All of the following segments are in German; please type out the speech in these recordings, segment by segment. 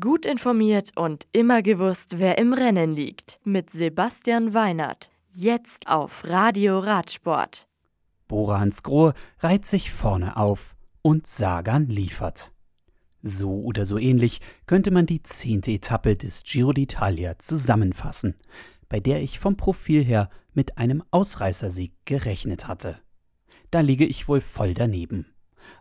Gut informiert und immer gewusst, wer im Rennen liegt. Mit Sebastian Weinert. Jetzt auf Radio Radsport. Bora Hans Grohe reiht sich vorne auf und Sagan liefert. So oder so ähnlich könnte man die zehnte Etappe des Giro d'Italia zusammenfassen, bei der ich vom Profil her mit einem Ausreißersieg gerechnet hatte. Da liege ich wohl voll daneben.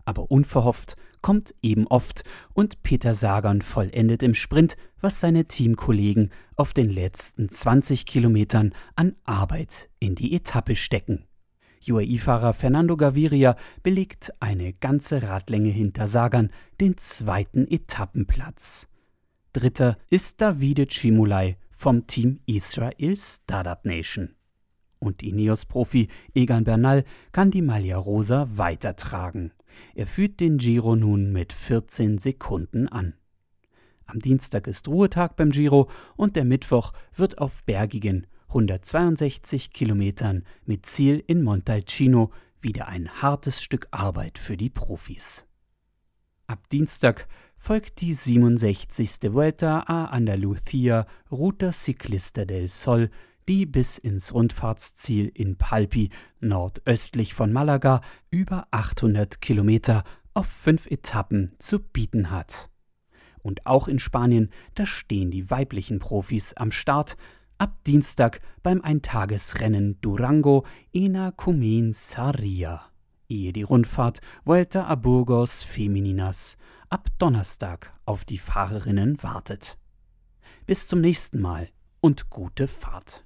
Aber unverhofft kommt eben oft und Peter Sagan vollendet im Sprint, was seine Teamkollegen auf den letzten 20 Kilometern an Arbeit in die Etappe stecken. UAE-Fahrer Fernando Gaviria belegt eine ganze Radlänge hinter Sagan den zweiten Etappenplatz. Dritter ist Davide Cimulai vom Team Israel Startup Nation. Und Ineos-Profi Egan Bernal kann die Maglia Rosa weitertragen. Er führt den Giro nun mit 14 Sekunden an. Am Dienstag ist Ruhetag beim Giro und der Mittwoch wird auf bergigen 162 Kilometern mit Ziel in Montalcino wieder ein hartes Stück Arbeit für die Profis. Ab Dienstag folgt die 67. Vuelta a Andalucía Ruta Ciclista del Sol die bis ins Rundfahrtsziel in Palpi nordöstlich von Malaga über 800 Kilometer auf fünf Etappen zu bieten hat. Und auch in Spanien, da stehen die weiblichen Profis am Start, ab Dienstag beim Eintagesrennen Durango Ena Cumin Sarria, ehe die Rundfahrt Vuelta a Burgos Femininas ab Donnerstag auf die Fahrerinnen wartet. Bis zum nächsten Mal und gute Fahrt.